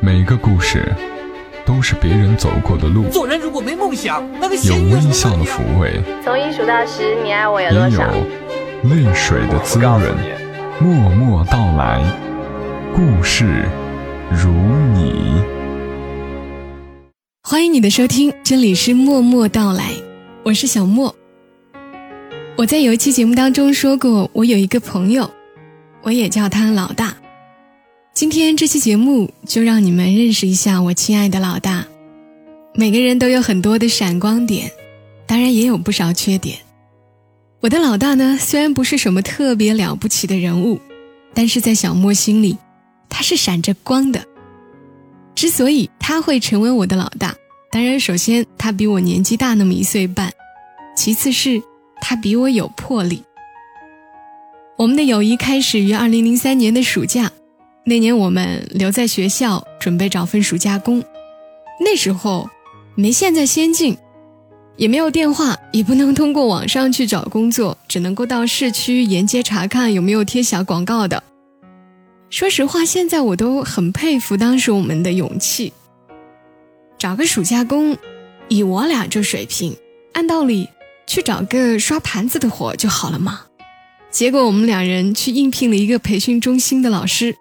每个故事都是别人走过的路，做人如果没梦想，那个有微笑的抚慰，从一数到十，你爱我有也有多少？泪水的滋润。默默到来，故事如你。欢迎你的收听，这里是默默到来，我是小莫。我在有一期节目当中说过，我有一个朋友，我也叫他老大。今天这期节目就让你们认识一下我亲爱的老大。每个人都有很多的闪光点，当然也有不少缺点。我的老大呢，虽然不是什么特别了不起的人物，但是在小莫心里，他是闪着光的。之所以他会成为我的老大，当然首先他比我年纪大那么一岁半，其次是他比我有魄力。我们的友谊开始于二零零三年的暑假，那年我们留在学校准备找份暑假工，那时候没现在先进，也没有电话，也不能通过网上去找工作，只能够到市区沿街查看有没有贴小广告的。说实话，现在我都很佩服当时我们的勇气。找个暑假工，以我俩这水平，按道理去找个刷盘子的活就好了嘛。结果我们两人去应聘了一个培训中心的老师，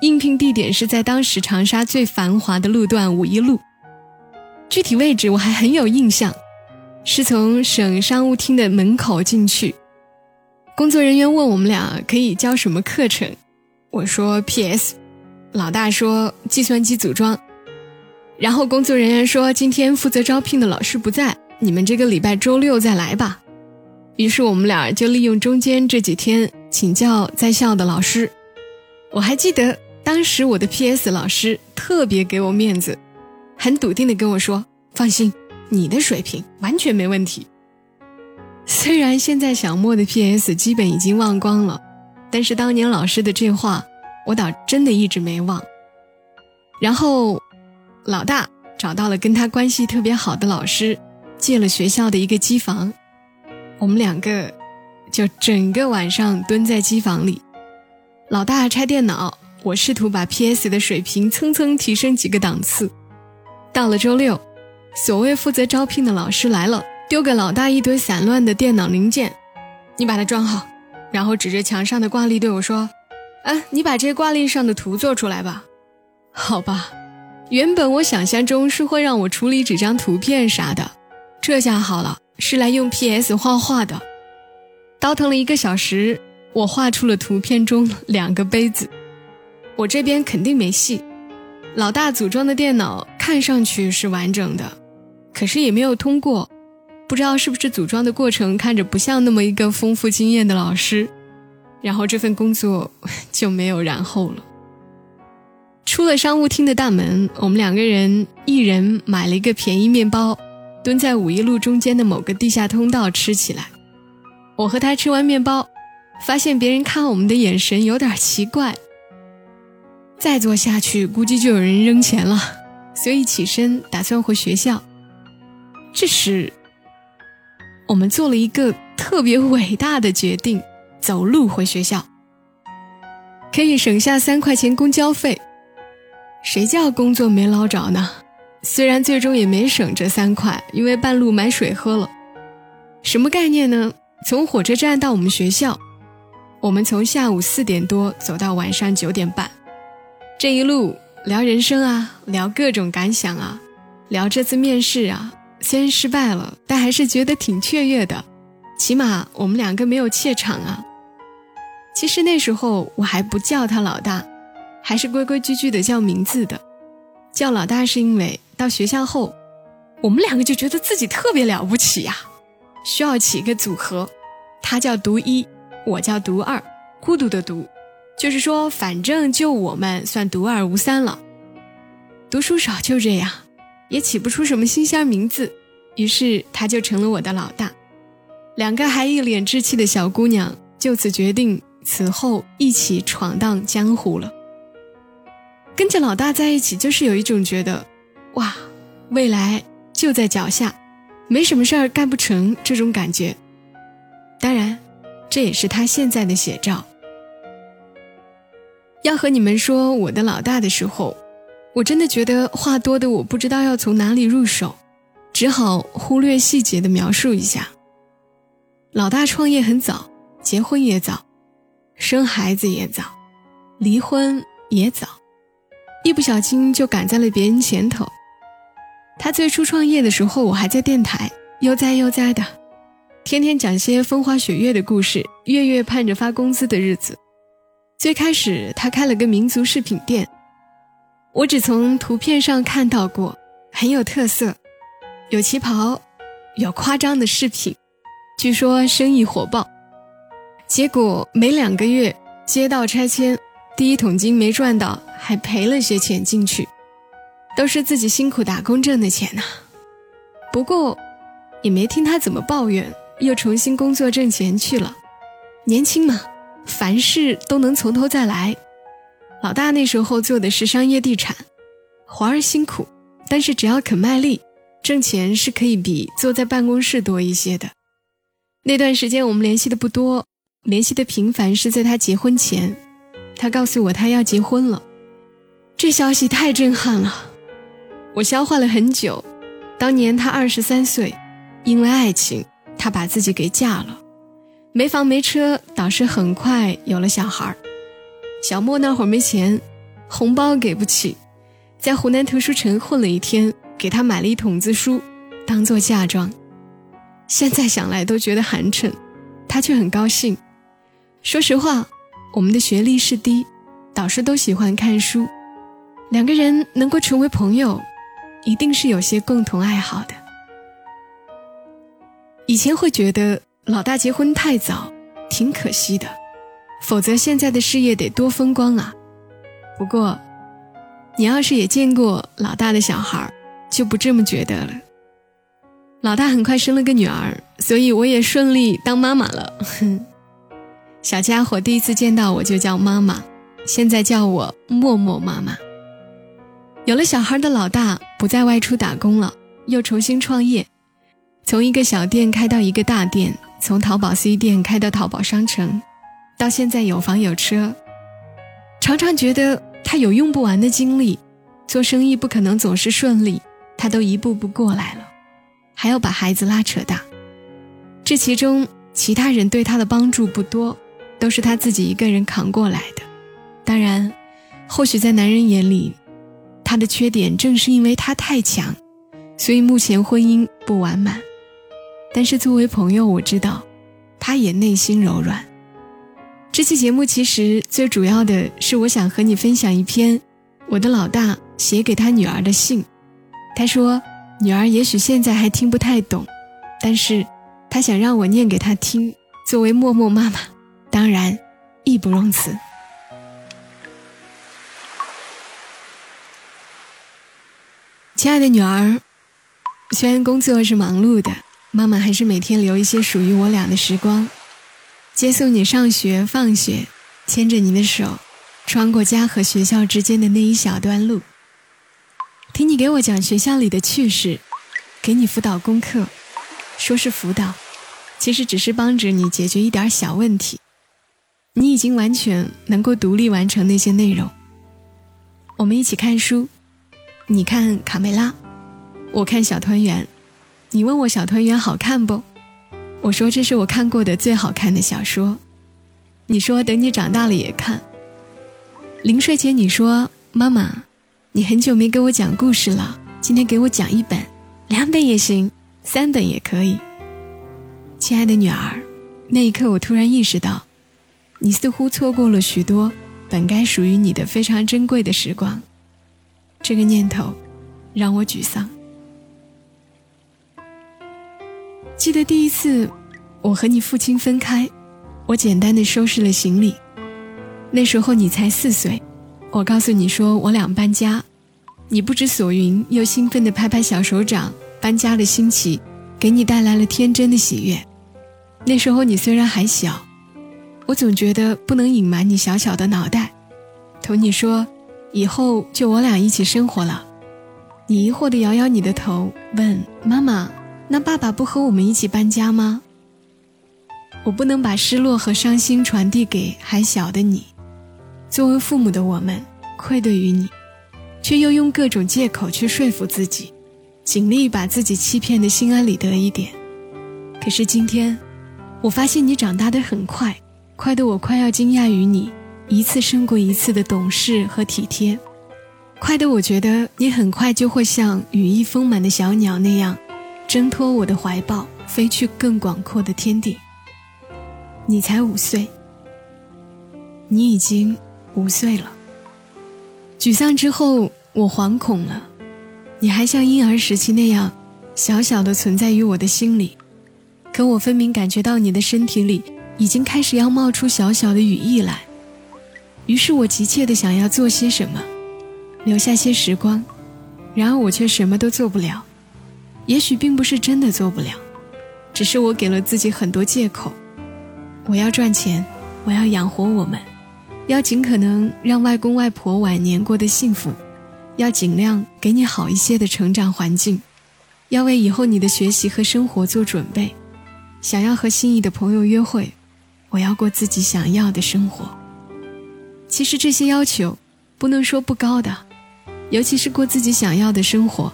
应聘地点是在当时长沙最繁华的路段五一路，具体位置我还很有印象，是从省商务厅的门口进去。工作人员问我们俩可以教什么课程。我说 PS，老大说计算机组装，然后工作人员说今天负责招聘的老师不在，你们这个礼拜周六再来吧。于是我们俩就利用中间这几天请教在校的老师。我还记得当时我的 PS 老师特别给我面子，很笃定的跟我说：“放心，你的水平完全没问题。”虽然现在小莫的 PS 基本已经忘光了。但是当年老师的这话，我倒真的一直没忘。然后，老大找到了跟他关系特别好的老师，借了学校的一个机房，我们两个就整个晚上蹲在机房里。老大拆电脑，我试图把 PS 的水平蹭蹭提升几个档次。到了周六，所谓负责招聘的老师来了，丢给老大一堆散乱的电脑零件，你把它装好。然后指着墙上的挂历对我说：“啊，你把这挂历上的图做出来吧。”好吧，原本我想象中是会让我处理几张图片啥的，这下好了，是来用 PS 画画的。倒腾了一个小时，我画出了图片中两个杯子。我这边肯定没戏。老大组装的电脑看上去是完整的，可是也没有通过。不知道是不是组装的过程看着不像那么一个丰富经验的老师，然后这份工作 就没有然后了。出了商务厅的大门，我们两个人一人买了一个便宜面包，蹲在五一路中间的某个地下通道吃起来。我和他吃完面包，发现别人看我们的眼神有点奇怪。再做下去估计就有人扔钱了，所以起身打算回学校。这时。我们做了一个特别伟大的决定，走路回学校，可以省下三块钱公交费。谁叫工作没捞着呢？虽然最终也没省这三块，因为半路买水喝了。什么概念呢？从火车站到我们学校，我们从下午四点多走到晚上九点半，这一路聊人生啊，聊各种感想啊，聊这次面试啊。虽然失败了，但还是觉得挺雀跃的，起码我们两个没有怯场啊。其实那时候我还不叫他老大，还是规规矩矩的叫名字的。叫老大是因为到学校后，我们两个就觉得自己特别了不起呀，需要起一个组合，他叫独一，我叫独二，孤独的独，就是说反正就我们算独二无三了。读书少就这样。也起不出什么新鲜名字，于是他就成了我的老大。两个还一脸稚气的小姑娘就此决定，此后一起闯荡江湖了。跟着老大在一起，就是有一种觉得，哇，未来就在脚下，没什么事儿干不成这种感觉。当然，这也是他现在的写照。要和你们说我的老大的时候。我真的觉得话多的我不知道要从哪里入手，只好忽略细节的描述一下。老大创业很早，结婚也早，生孩子也早，离婚也早，一不小心就赶在了别人前头。他最初创业的时候，我还在电台悠哉悠哉的，天天讲些风花雪月的故事，月月盼着发工资的日子。最开始他开了个民族饰品店，我只从图片上看到过，很有特色，有旗袍，有夸张的饰品，据说生意火爆。结果没两个月，街道拆迁，第一桶金没赚到，还赔了些钱进去。都是自己辛苦打工挣的钱呐，不过也没听他怎么抱怨，又重新工作挣钱去了。年轻嘛，凡事都能从头再来。老大那时候做的是商业地产，活儿辛苦，但是只要肯卖力，挣钱是可以比坐在办公室多一些的。那段时间我们联系的不多，联系的频繁是在他结婚前，他告诉我他要结婚了，这消息太震撼了。我消化了很久，当年他二十三岁，因为爱情，他把自己给嫁了，没房没车，导师很快有了小孩小莫那会儿没钱，红包给不起，在湖南图书城混了一天，给他买了一桶子书，当做嫁妆。现在想来都觉得寒碜，他却很高兴。说实话，我们的学历是低，导师都喜欢看书，两个人能够成为朋友。一定是有些共同爱好的。以前会觉得老大结婚太早，挺可惜的，否则现在的事业得多风光啊。不过，你要是也见过老大的小孩，就不这么觉得了。老大很快生了个女儿，所以我也顺利当妈妈了。小家伙第一次见到我就叫妈妈，现在叫我默默妈妈。有了小孩的老大不再外出打工了，又重新创业，从一个小店开到一个大店，从淘宝 C 店开到淘宝商城，到现在有房有车。常常觉得他有用不完的精力，做生意不可能总是顺利，他都一步步过来了，还要把孩子拉扯大，这其中其他人对他的帮助不多，都是他自己一个人扛过来的。当然，或许在男人眼里。他的缺点正是因为他太强，所以目前婚姻不完满。但是作为朋友，我知道，他也内心柔软。这期节目其实最主要的是，我想和你分享一篇我的老大写给他女儿的信。他说，女儿也许现在还听不太懂，但是他想让我念给他听。作为默默妈妈，当然义不容辞。亲爱的女儿，虽然工作是忙碌的，妈妈还是每天留一些属于我俩的时光，接送你上学、放学，牵着你的手，穿过家和学校之间的那一小段路，听你给我讲学校里的趣事，给你辅导功课，说是辅导，其实只是帮着你解决一点小问题，你已经完全能够独立完成那些内容。我们一起看书。你看卡梅拉，我看小团圆。你问我小团圆好看不？我说这是我看过的最好看的小说。你说等你长大了也看。临睡前你说妈妈，你很久没给我讲故事了，今天给我讲一本，两本也行，三本也可以。亲爱的女儿，那一刻我突然意识到，你似乎错过了许多本该属于你的非常珍贵的时光。这个念头让我沮丧。记得第一次我和你父亲分开，我简单的收拾了行李。那时候你才四岁，我告诉你说我俩搬家，你不知所云，又兴奋的拍拍小手掌。搬家的新奇给你带来了天真的喜悦。那时候你虽然还小，我总觉得不能隐瞒你小小的脑袋，同你说。以后就我俩一起生活了，你疑惑地摇摇你的头，问妈妈：“那爸爸不和我们一起搬家吗？”我不能把失落和伤心传递给还小的你，作为父母的我们愧对于你，却又用各种借口去说服自己，尽力把自己欺骗的心安理得一点。可是今天，我发现你长大的很快，快得我快要惊讶于你一次胜过一次的懂事和体贴，快得我觉得你很快就会像羽翼丰满的小鸟那样，挣脱我的怀抱，飞去更广阔的天地。你才五岁，你已经五岁了。沮丧之后，我惶恐了。你还像婴儿时期那样，小小的存在于我的心里。可我分明感觉到你的身体里已经开始要冒出小小的羽翼来。于是我急切的想要做些什么，留下些时光。然而我却什么都做不了。也许并不是真的做不了，只是我给了自己很多借口。我要赚钱，我要养活我们。要尽可能让外公外婆晚年过得幸福，要尽量给你好一些的成长环境，要为以后你的学习和生活做准备。想要和心仪的朋友约会，我要过自己想要的生活。其实这些要求不能说不高的，尤其是过自己想要的生活。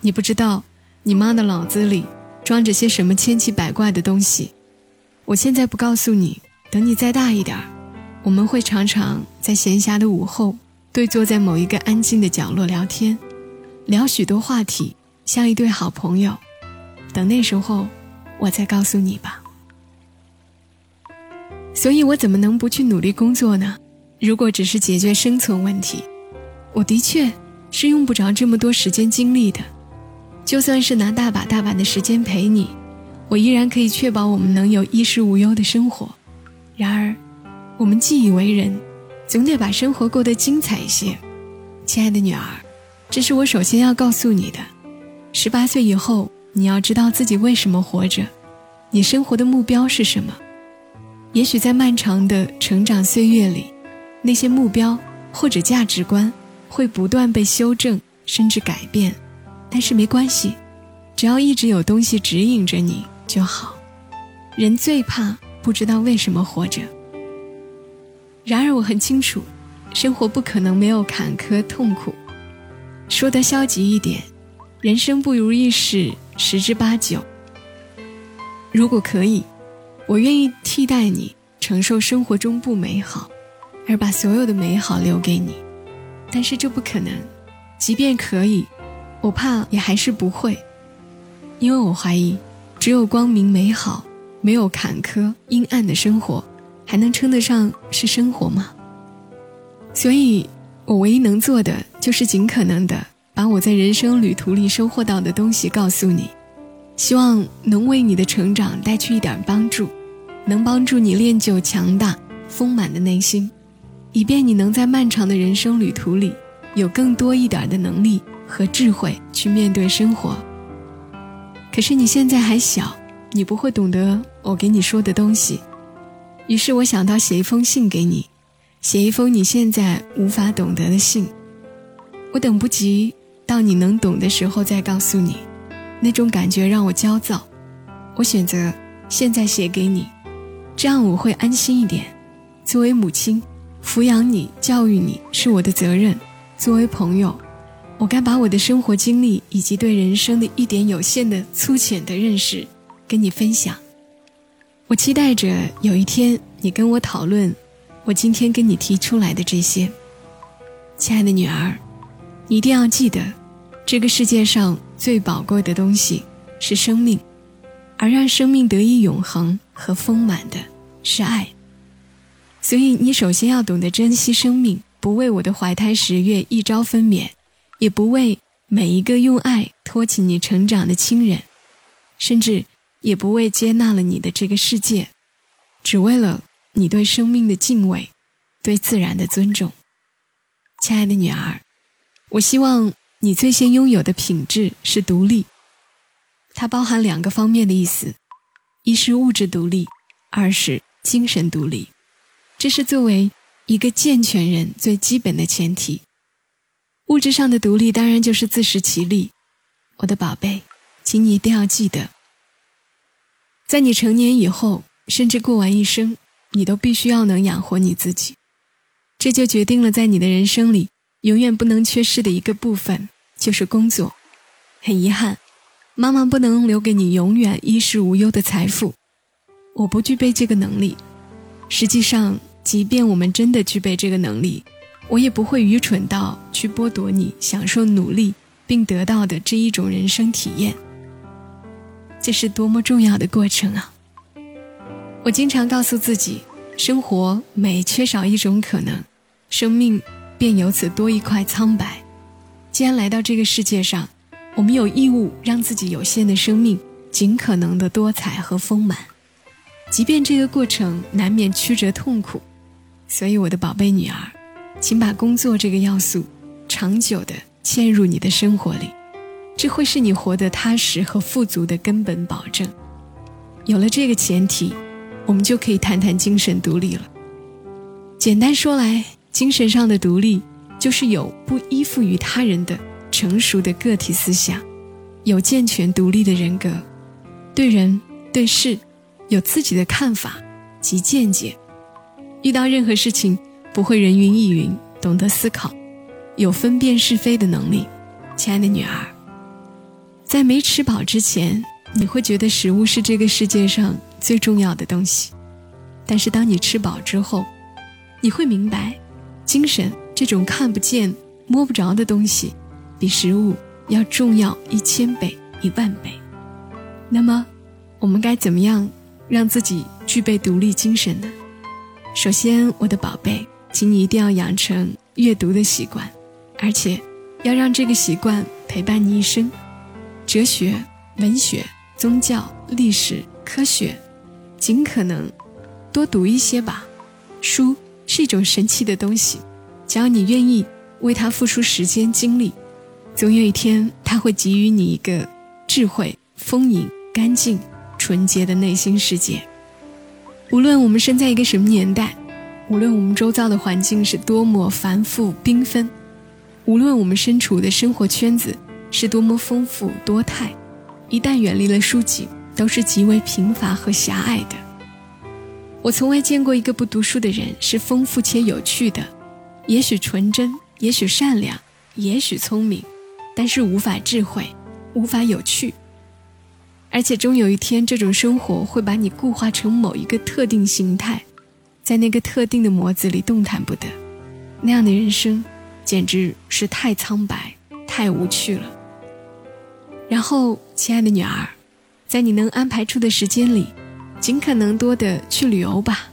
你不知道你妈的脑子里装着些什么千奇百怪的东西。我现在不告诉你，等你再大一点儿。我们会常常在闲暇的午后，对坐在某一个安静的角落聊天，聊许多话题，像一对好朋友。等那时候，我再告诉你吧。所以我怎么能不去努力工作呢？如果只是解决生存问题，我的确是用不着这么多时间精力的。就算是拿大把大把的时间陪你，我依然可以确保我们能有衣食无忧的生活。然而。我们既以为人，总得把生活过得精彩一些。亲爱的女儿，这是我首先要告诉你的。十八岁以后，你要知道自己为什么活着，你生活的目标是什么。也许在漫长的成长岁月里，那些目标或者价值观会不断被修正甚至改变，但是没关系，只要一直有东西指引着你就好。人最怕不知道为什么活着。然而我很清楚，生活不可能没有坎坷痛苦。说得消极一点，人生不如意事十之八九。如果可以，我愿意替代你承受生活中不美好，而把所有的美好留给你。但是这不可能，即便可以，我怕也还是不会，因为我怀疑，只有光明美好，没有坎坷阴暗的生活。还能称得上是生活吗？所以，我唯一能做的就是尽可能的把我在人生旅途里收获到的东西告诉你，希望能为你的成长带去一点帮助，能帮助你练就强大丰满的内心，以便你能在漫长的人生旅途里有更多一点的能力和智慧去面对生活。可是你现在还小，你不会懂得我给你说的东西。于是我想到写一封信给你，写一封你现在无法懂得的信。我等不及到你能懂的时候再告诉你，那种感觉让我焦躁。我选择现在写给你，这样我会安心一点。作为母亲，抚养你、教育你是我的责任；作为朋友，我该把我的生活经历以及对人生的一点有限的粗浅的认识跟你分享。我期待着有一天你跟我讨论，我今天跟你提出来的这些，亲爱的女儿，你一定要记得，这个世界上最宝贵的东西是生命，而让生命得以永恒和丰满的是爱。所以你首先要懂得珍惜生命，不为我的怀胎十月一朝分娩，也不为每一个用爱托起你成长的亲人，甚至。也不为接纳了你的这个世界，只为了你对生命的敬畏，对自然的尊重。亲爱的女儿，我希望你最先拥有的品质是独立。它包含两个方面的意思：一是物质独立，二是精神独立。这是作为一个健全人最基本的前提。物质上的独立当然就是自食其力。我的宝贝，请你一定要记得。在你成年以后，甚至过完一生，你都必须要能养活你自己。这就决定了，在你的人生里，永远不能缺失的一个部分就是工作。很遗憾，妈妈不能留给你永远衣食无忧的财富。我不具备这个能力。实际上，即便我们真的具备这个能力，我也不会愚蠢到去剥夺你享受努力并得到的这一种人生体验。这是多么重要的过程啊！我经常告诉自己，生活每缺少一种可能，生命便由此多一块苍白。既然来到这个世界上，我们有义务让自己有限的生命尽可能的多彩和丰满，即便这个过程难免曲折痛苦。所以，我的宝贝女儿，请把工作这个要素长久的嵌入你的生活里，这会是你活得踏实和富足的根本保证。有了这个前提，我们就可以谈谈精神独立了。简单说来，精神上的独立就是有不依附于他人的。成熟的个体思想，有健全独立的人格，对人对事有自己的看法及见解，遇到任何事情不会人云亦云，懂得思考，有分辨是非的能力。亲爱的女儿，在没吃饱之前，你会觉得食物是这个世界上最重要的东西，但是当你吃饱之后，你会明白，精神这种看不见摸不着的东西。比食物要重要一千倍、一万倍。那么，我们该怎么样让自己具备独立精神呢？首先，我的宝贝，请你一定要养成阅读的习惯，而且要让这个习惯陪伴你一生。哲学、文学、宗教、历史、科学，尽可能多读一些吧。书是一种神奇的东西，只要你愿意为它付出时间、精力。总有一天，它会给予你一个智慧、丰盈、干净、纯洁的内心世界。无论我们生在一个什么年代，无论我们周遭的环境是多么繁复缤纷，无论我们身处的生活圈子是多么丰富多态，一旦远离了书籍，都是极为贫乏和狭隘的。我从未见过一个不读书的人是丰富且有趣的，也许纯真，也许善良，也许聪明。但是无法智慧，无法有趣，而且终有一天，这种生活会把你固化成某一个特定形态，在那个特定的模子里动弹不得。那样的人生，简直是太苍白、太无趣了。然后，亲爱的女儿，在你能安排出的时间里，尽可能多的去旅游吧。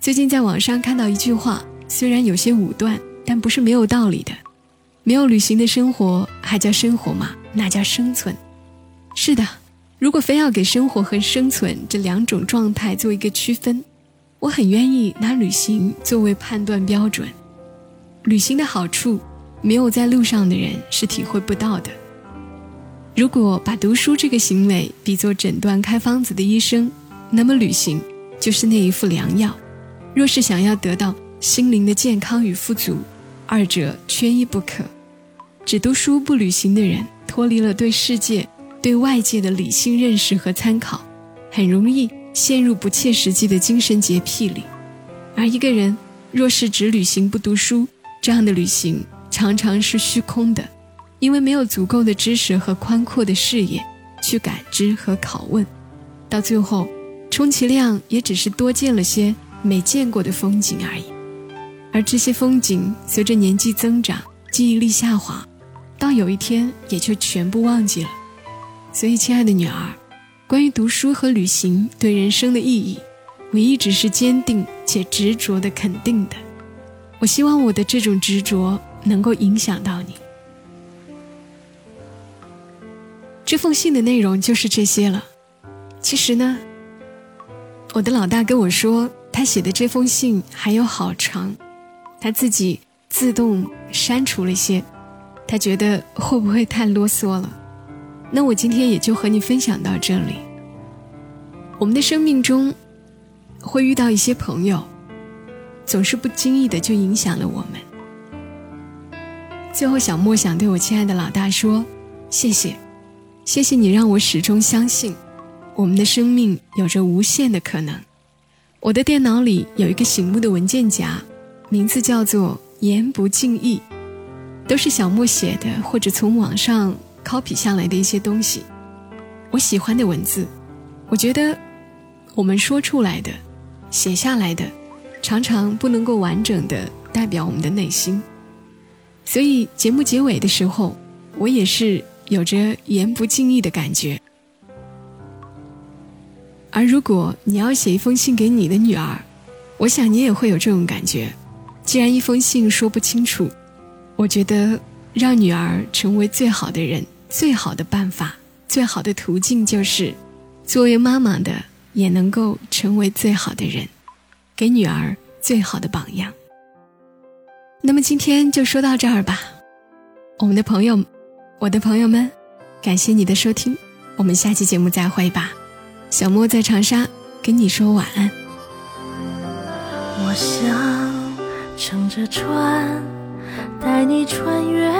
最近在网上看到一句话，虽然有些武断，但不是没有道理的。没有旅行的生活还叫生活吗？那叫生存。是的，如果非要给生活和生存这两种状态做一个区分，我很愿意拿旅行作为判断标准。旅行的好处，没有在路上的人是体会不到的。如果把读书这个行为比作诊断开方子的医生，那么旅行就是那一副良药。若是想要得到心灵的健康与富足，二者缺一不可。只读书不旅行的人，脱离了对世界、对外界的理性认识和参考，很容易陷入不切实际的精神洁癖里。而一个人若是只旅行不读书，这样的旅行常常是虚空的，因为没有足够的知识和宽阔的视野去感知和拷问，到最后，充其量也只是多见了些没见过的风景而已。而这些风景随着年纪增长，记忆力下滑。到有一天，也就全部忘记了。所以，亲爱的女儿，关于读书和旅行对人生的意义，我一直是坚定且执着的肯定的。我希望我的这种执着能够影响到你。这封信的内容就是这些了。其实呢，我的老大跟我说，他写的这封信还有好长，他自己自动删除了一些。他觉得会不会太啰嗦了？那我今天也就和你分享到这里。我们的生命中会遇到一些朋友，总是不经意的就影响了我们。最后，小莫想对我亲爱的老大说：谢谢，谢谢你让我始终相信，我们的生命有着无限的可能。我的电脑里有一个醒目的文件夹，名字叫做“言不尽意”。都是小莫写的，或者从网上 copy 下来的一些东西。我喜欢的文字，我觉得我们说出来的、写下来的，常常不能够完整的代表我们的内心。所以节目结尾的时候，我也是有着言不尽意的感觉。而如果你要写一封信给你的女儿，我想你也会有这种感觉。既然一封信说不清楚，我觉得让女儿成为最好的人，最好的办法，最好的途径就是，作为妈妈的也能够成为最好的人，给女儿最好的榜样。那么今天就说到这儿吧，我们的朋友，我的朋友们，感谢你的收听，我们下期节目再会吧。小莫在长沙跟你说晚安。我想乘着船，带你穿越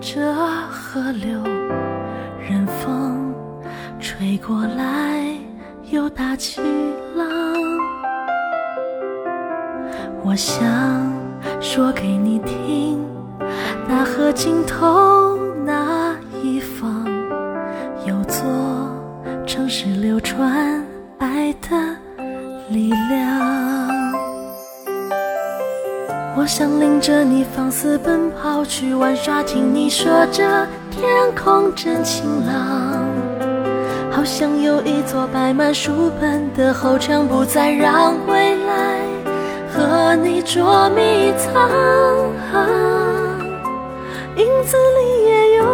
这河流，飞过来，又打起浪。我想说给你听，大河尽头那一方有座。城市流传爱的力量，我想领着你放肆奔跑去玩耍，听你说着天空真晴朗，好像有一座摆满书本的后墙，不再让未来和你捉迷藏，影子里也有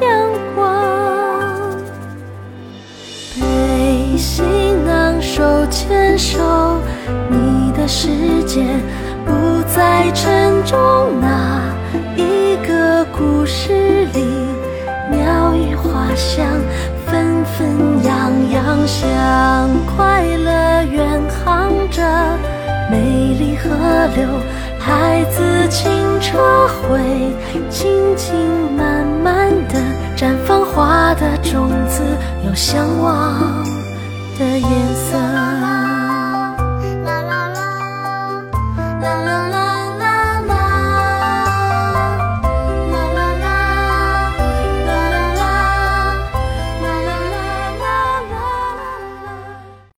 阳光。背行囊，手。牵手，你的世界不再沉重。那一个故事里，鸟语花香，纷纷向快乐远航着。美丽河流，孩子清澈会静静慢慢的绽放花的种子，有向往。的颜色。